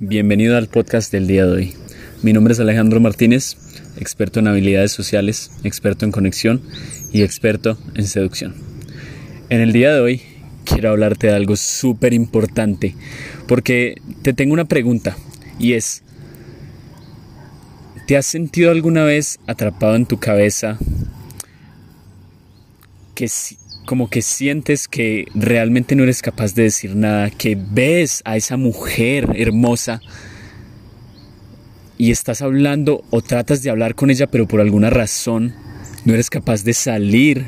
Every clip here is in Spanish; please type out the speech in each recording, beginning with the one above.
Bienvenido al podcast del día de hoy. Mi nombre es Alejandro Martínez, experto en habilidades sociales, experto en conexión y experto en seducción. En el día de hoy quiero hablarte de algo súper importante porque te tengo una pregunta y es, ¿te has sentido alguna vez atrapado en tu cabeza que como que sientes que realmente no eres capaz de decir nada, que ves a esa mujer hermosa y estás hablando o tratas de hablar con ella, pero por alguna razón no eres capaz de salir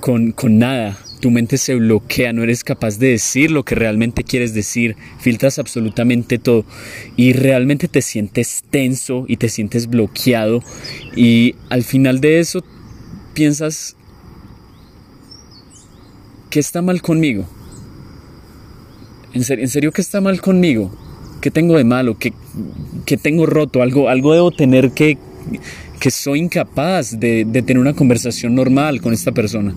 con, con nada. Tu mente se bloquea, no eres capaz de decir lo que realmente quieres decir, filtras absolutamente todo y realmente te sientes tenso y te sientes bloqueado y al final de eso piensas ¿qué está mal conmigo? ¿En serio, ¿En serio qué está mal conmigo? ¿Qué tengo de malo? ¿Qué, qué tengo roto? ¿Algo, algo debo tener que, que soy incapaz de, de tener una conversación normal con esta persona?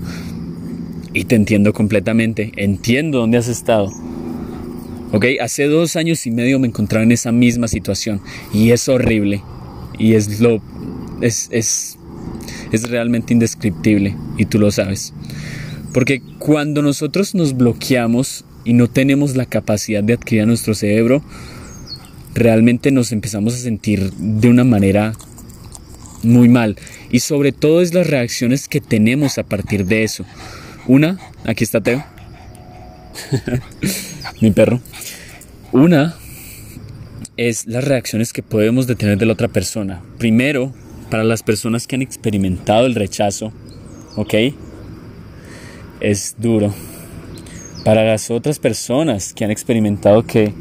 Y te entiendo completamente, entiendo dónde has estado. Ok, hace dos años y medio me encontraba en esa misma situación y es horrible y es lo es, es, es realmente indescriptible y tú lo sabes. Porque cuando nosotros nos bloqueamos y no tenemos la capacidad de adquirir a nuestro cerebro, realmente nos empezamos a sentir de una manera muy mal. Y sobre todo es las reacciones que tenemos a partir de eso. Una, aquí está Teo, mi perro. Una es las reacciones que podemos detener de la otra persona. Primero, para las personas que han experimentado el rechazo, ¿ok? Es duro. Para las otras personas que han experimentado que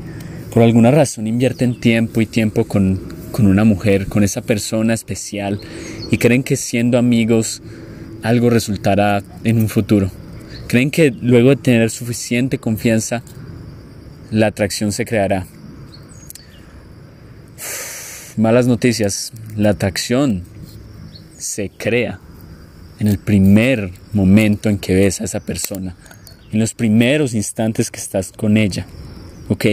por alguna razón invierten tiempo y tiempo con, con una mujer, con esa persona especial y creen que siendo amigos algo resultará en un futuro. Creen que luego de tener suficiente confianza la atracción se creará. Malas noticias, la atracción se crea en el primer momento en que ves a esa persona, en los primeros instantes que estás con ella. ¿Ok?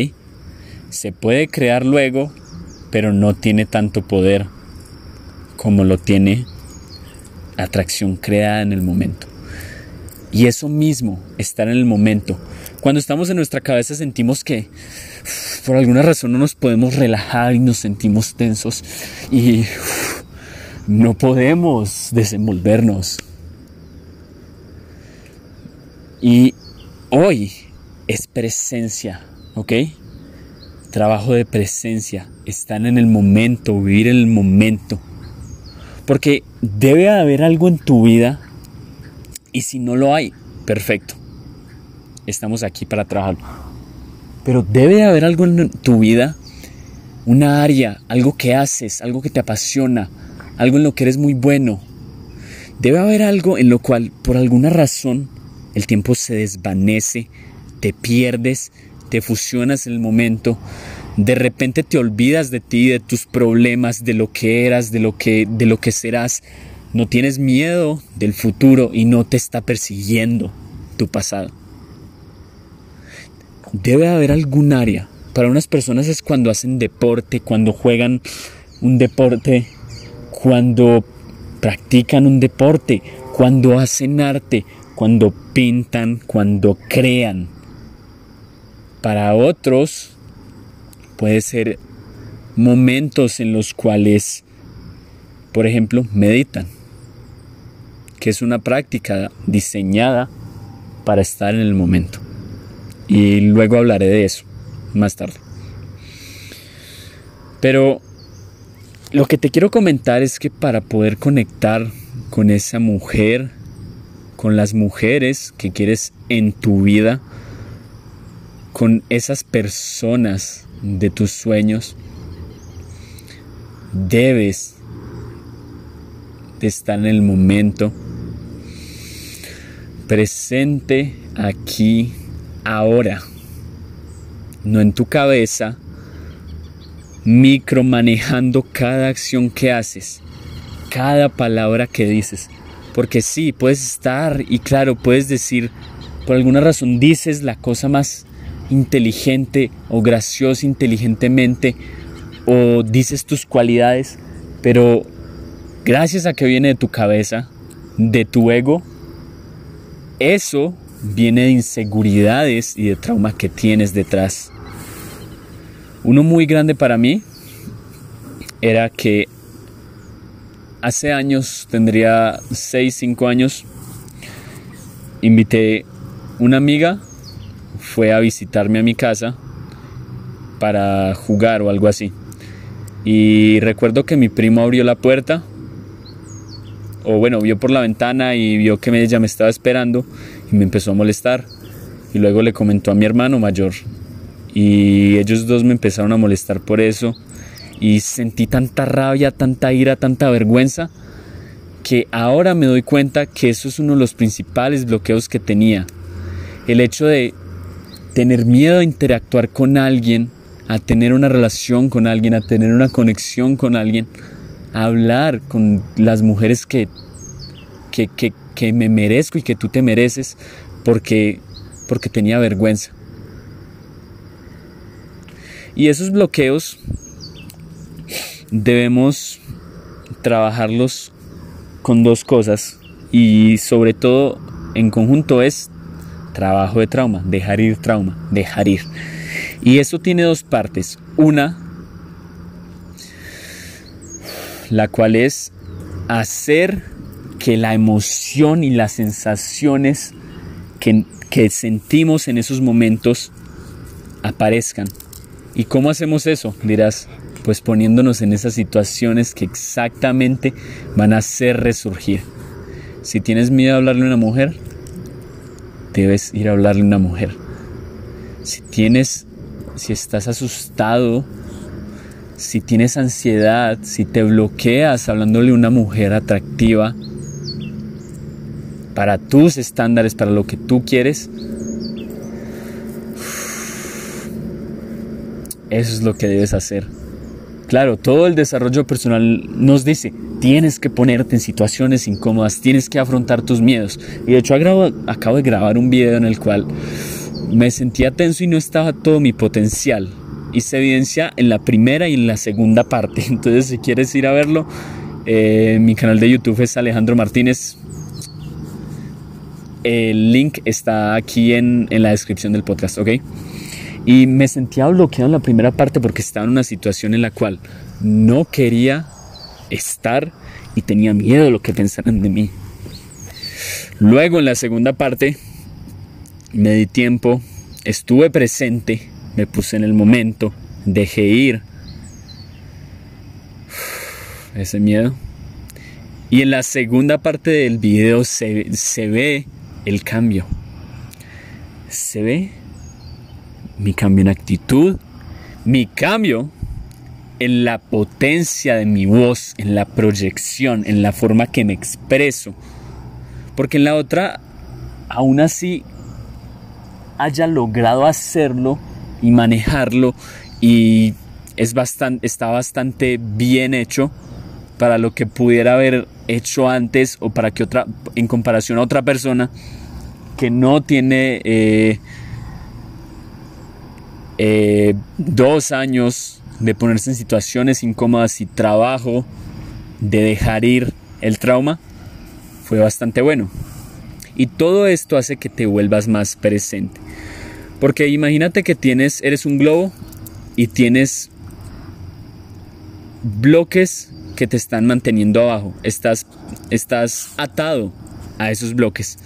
Se puede crear luego, pero no tiene tanto poder como lo tiene atracción creada en el momento. Y eso mismo, estar en el momento. Cuando estamos en nuestra cabeza sentimos que por alguna razón no nos podemos relajar y nos sentimos tensos y no podemos desenvolvernos. Y hoy es presencia, ¿ok? Trabajo de presencia, están en el momento, vivir en el momento. Porque debe haber algo en tu vida y si no lo hay, perfecto. Estamos aquí para trabajarlo. Pero debe haber algo en tu vida, una área, algo que haces, algo que te apasiona, algo en lo que eres muy bueno. Debe haber algo en lo cual por alguna razón el tiempo se desvanece, te pierdes, te fusionas en el momento, de repente te olvidas de ti, de tus problemas, de lo que eras, de lo que, de lo que serás. No tienes miedo del futuro y no te está persiguiendo tu pasado. Debe haber algún área. Para unas personas es cuando hacen deporte, cuando juegan un deporte cuando practican un deporte, cuando hacen arte, cuando pintan, cuando crean. Para otros puede ser momentos en los cuales, por ejemplo, meditan, que es una práctica diseñada para estar en el momento. Y luego hablaré de eso más tarde. Pero lo que te quiero comentar es que para poder conectar con esa mujer, con las mujeres que quieres en tu vida, con esas personas de tus sueños, debes de estar en el momento presente aquí, ahora, no en tu cabeza, micromanejando cada acción que haces, cada palabra que dices. Porque sí, puedes estar y claro, puedes decir, por alguna razón dices la cosa más inteligente o gracioso inteligentemente o dices tus cualidades, pero gracias a que viene de tu cabeza, de tu ego, eso viene de inseguridades y de traumas que tienes detrás. Uno muy grande para mí era que hace años, tendría 6, 5 años, invité una amiga, fue a visitarme a mi casa para jugar o algo así. Y recuerdo que mi primo abrió la puerta, o bueno, vio por la ventana y vio que ella me estaba esperando y me empezó a molestar. Y luego le comentó a mi hermano mayor. Y ellos dos me empezaron a molestar por eso. Y sentí tanta rabia, tanta ira, tanta vergüenza, que ahora me doy cuenta que eso es uno de los principales bloqueos que tenía. El hecho de tener miedo a interactuar con alguien, a tener una relación con alguien, a tener una conexión con alguien, a hablar con las mujeres que, que, que, que me merezco y que tú te mereces porque, porque tenía vergüenza. Y esos bloqueos debemos trabajarlos con dos cosas y sobre todo en conjunto es trabajo de trauma, dejar ir trauma, dejar ir. Y eso tiene dos partes. Una, la cual es hacer que la emoción y las sensaciones que, que sentimos en esos momentos aparezcan. ¿Y cómo hacemos eso? Dirás, pues poniéndonos en esas situaciones que exactamente van a hacer resurgir. Si tienes miedo a hablarle a una mujer, debes ir a hablarle a una mujer. Si tienes, si estás asustado, si tienes ansiedad, si te bloqueas hablándole a una mujer atractiva para tus estándares, para lo que tú quieres, eso es lo que debes hacer. Claro, todo el desarrollo personal nos dice, tienes que ponerte en situaciones incómodas, tienes que afrontar tus miedos. Y de hecho acabo de grabar un video en el cual me sentía tenso y no estaba todo mi potencial. Y se evidencia en la primera y en la segunda parte. Entonces si quieres ir a verlo, eh, mi canal de YouTube es Alejandro Martínez. El link está aquí en, en la descripción del podcast, ¿ok? Y me sentía bloqueado en la primera parte porque estaba en una situación en la cual no quería estar y tenía miedo de lo que pensaran de mí. Luego en la segunda parte me di tiempo, estuve presente, me puse en el momento, dejé ir ese miedo. Y en la segunda parte del video se, se ve el cambio. Se ve mi cambio en actitud, mi cambio en la potencia de mi voz, en la proyección, en la forma que me expreso. Porque en la otra, aún así, haya logrado hacerlo y manejarlo y es bastante, está bastante bien hecho para lo que pudiera haber hecho antes o para que otra, en comparación a otra persona que no tiene eh, eh, dos años de ponerse en situaciones incómodas y trabajo de dejar ir el trauma fue bastante bueno. Y todo esto hace que te vuelvas más presente. Porque imagínate que tienes, eres un globo y tienes bloques que te están manteniendo abajo. Estás, estás atado a esos bloques.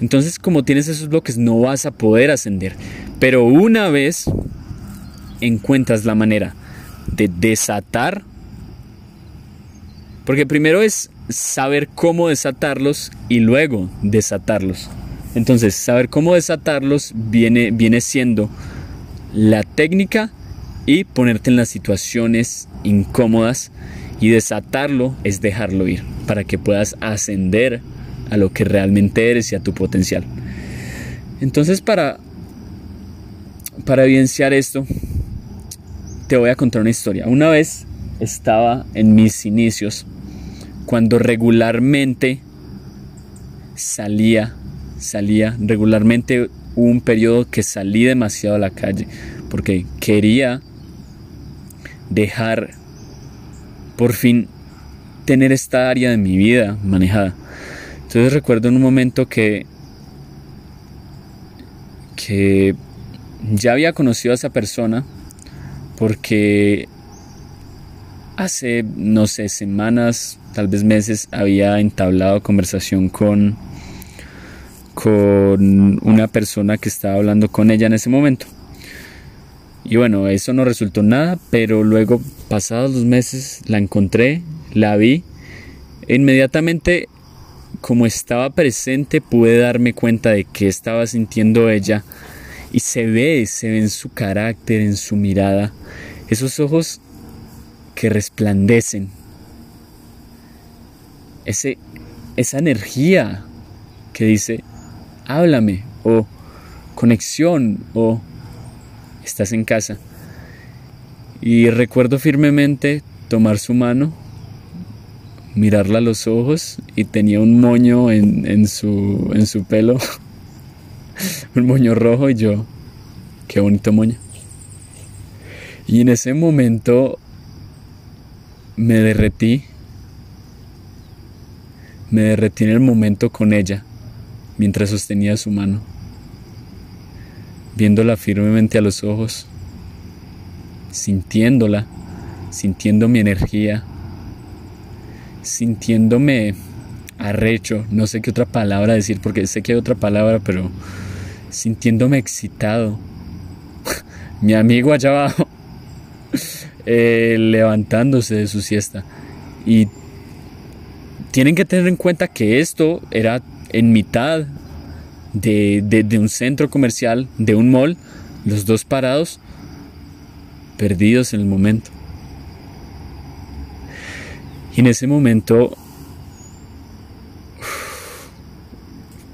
Entonces, como tienes esos bloques, no vas a poder ascender. Pero una vez encuentras la manera de desatar, porque primero es saber cómo desatarlos y luego desatarlos. Entonces, saber cómo desatarlos viene, viene siendo la técnica y ponerte en las situaciones incómodas y desatarlo es dejarlo ir para que puedas ascender a lo que realmente eres y a tu potencial. Entonces, para para evidenciar esto, te voy a contar una historia. Una vez estaba en mis inicios, cuando regularmente salía, salía, regularmente hubo un periodo que salí demasiado a la calle porque quería dejar por fin tener esta área de mi vida manejada. Entonces recuerdo en un momento que que ya había conocido a esa persona porque hace, no sé, semanas, tal vez meses, había entablado conversación con, con una persona que estaba hablando con ella en ese momento. Y bueno, eso no resultó nada, pero luego, pasados los meses, la encontré, la vi. E inmediatamente, como estaba presente, pude darme cuenta de qué estaba sintiendo ella. Y se ve, se ve en su carácter, en su mirada. Esos ojos que resplandecen. Ese, esa energía que dice, háblame, o conexión, o estás en casa. Y recuerdo firmemente tomar su mano, mirarla a los ojos y tenía un moño en, en, su, en su pelo, un moño rojo y yo, qué bonito moño. Y en ese momento me derretí, me derretí en el momento con ella, mientras sostenía su mano, viéndola firmemente a los ojos, sintiéndola, sintiendo mi energía, sintiéndome arrecho, no sé qué otra palabra decir, porque sé que hay otra palabra, pero sintiéndome excitado. mi amigo allá abajo eh, levantándose de su siesta. Y tienen que tener en cuenta que esto era en mitad de, de, un centro comercial, de un mall, los dos parados, perdidos en el momento. Y en ese momento,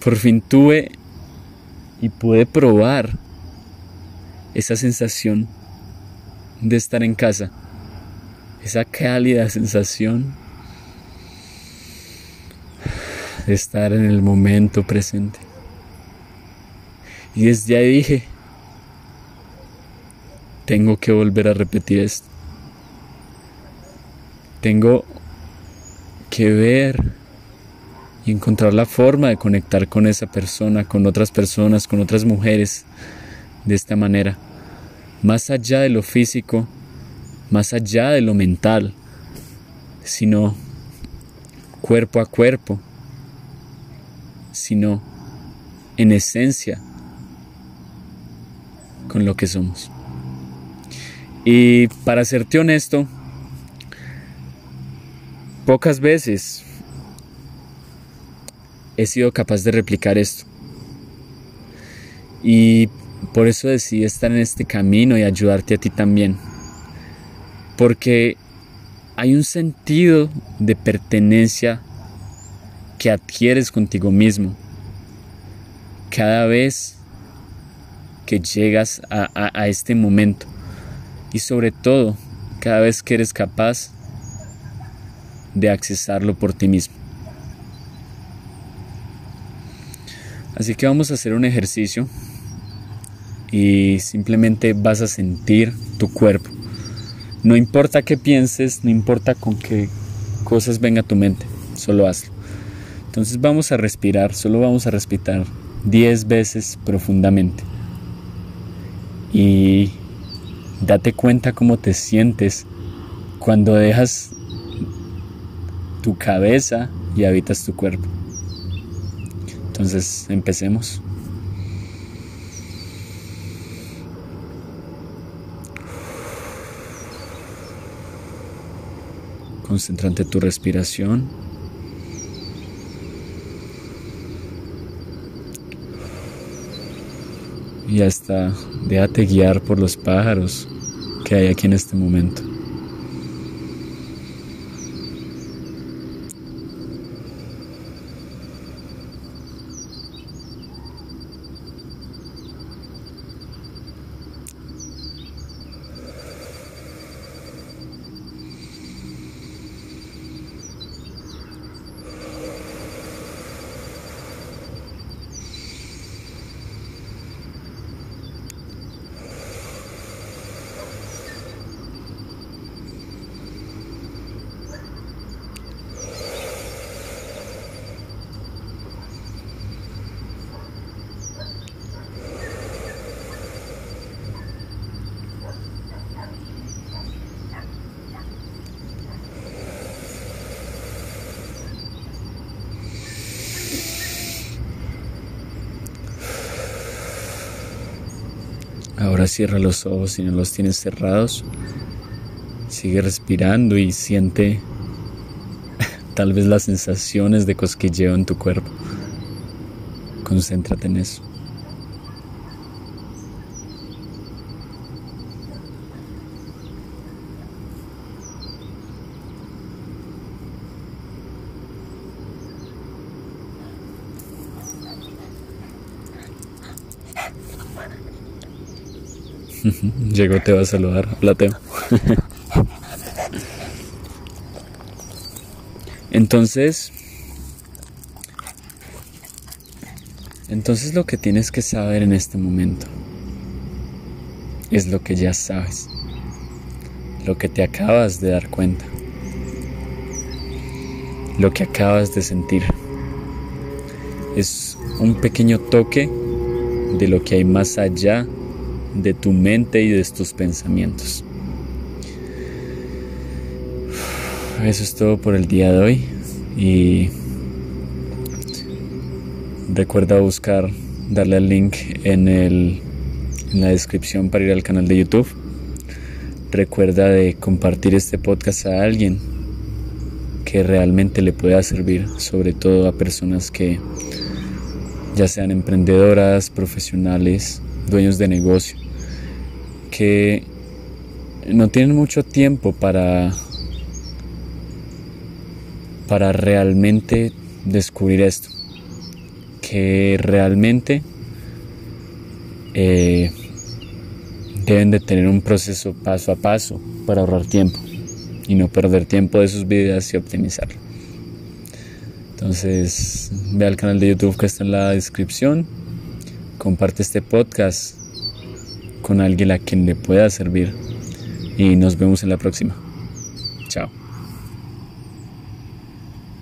por fin tuve y pude probar esa sensación de estar en casa. Esa cálida sensación de estar en el momento presente. Y desde ahí dije, tengo que volver a repetir esto. Tengo que ver encontrar la forma de conectar con esa persona, con otras personas, con otras mujeres, de esta manera más allá de lo físico, más allá de lo mental, sino cuerpo a cuerpo, sino en esencia con lo que somos. Y para serte honesto, pocas veces he sido capaz de replicar esto. Y por eso decidí estar en este camino y ayudarte a ti también. Porque hay un sentido de pertenencia que adquieres contigo mismo cada vez que llegas a, este momento y sobre todo cada vez que eres capaz de accesarlo por ti mismo. Así que vamos a hacer un ejercicio y simplemente vas a sentir tu cuerpo. No importa qué pienses, no importa con qué cosas venga tu mente, solo hazlo. Entonces vamos a respirar, solo vamos a respirar 10 veces profundamente. Y date cuenta cómo te sientes cuando dejas tu cabeza y habitas tu cuerpo. Entonces empecemos. Concentrante tu respiración. Y hasta déjate guiar por los pájaros que hay aquí en este momento. Ahora cierra los ojos si no los tienes cerrados. Sigue respirando y siente tal vez las sensaciones de cosquilleo en tu cuerpo. Concéntrate en eso. Llegó, te va a saludar. Hola, Teo. Entonces, entonces lo que tienes que saber en este momento es lo que ya sabes, lo que te acabas de dar cuenta, lo que acabas de sentir. Es un pequeño toque de lo que hay más allá de tu mente y de tus pensamientos. Eso es todo por el día de hoy y recuerda buscar, darle al link en, el, en la descripción para ir al canal de YouTube. Recuerda de compartir este podcast a alguien que realmente le pueda servir, sobre todo a personas que ya sean emprendedoras, profesionales, dueños de negocio, que no tienen mucho tiempo para, para realmente descubrir esto, que realmente eh, deben de tener un proceso paso a paso para ahorrar tiempo y no perder tiempo de sus vidas y optimizarlo. Entonces, ve al canal de YouTube que está en la descripción, comparte este podcast con alguien a quien le pueda servir y nos vemos en la próxima.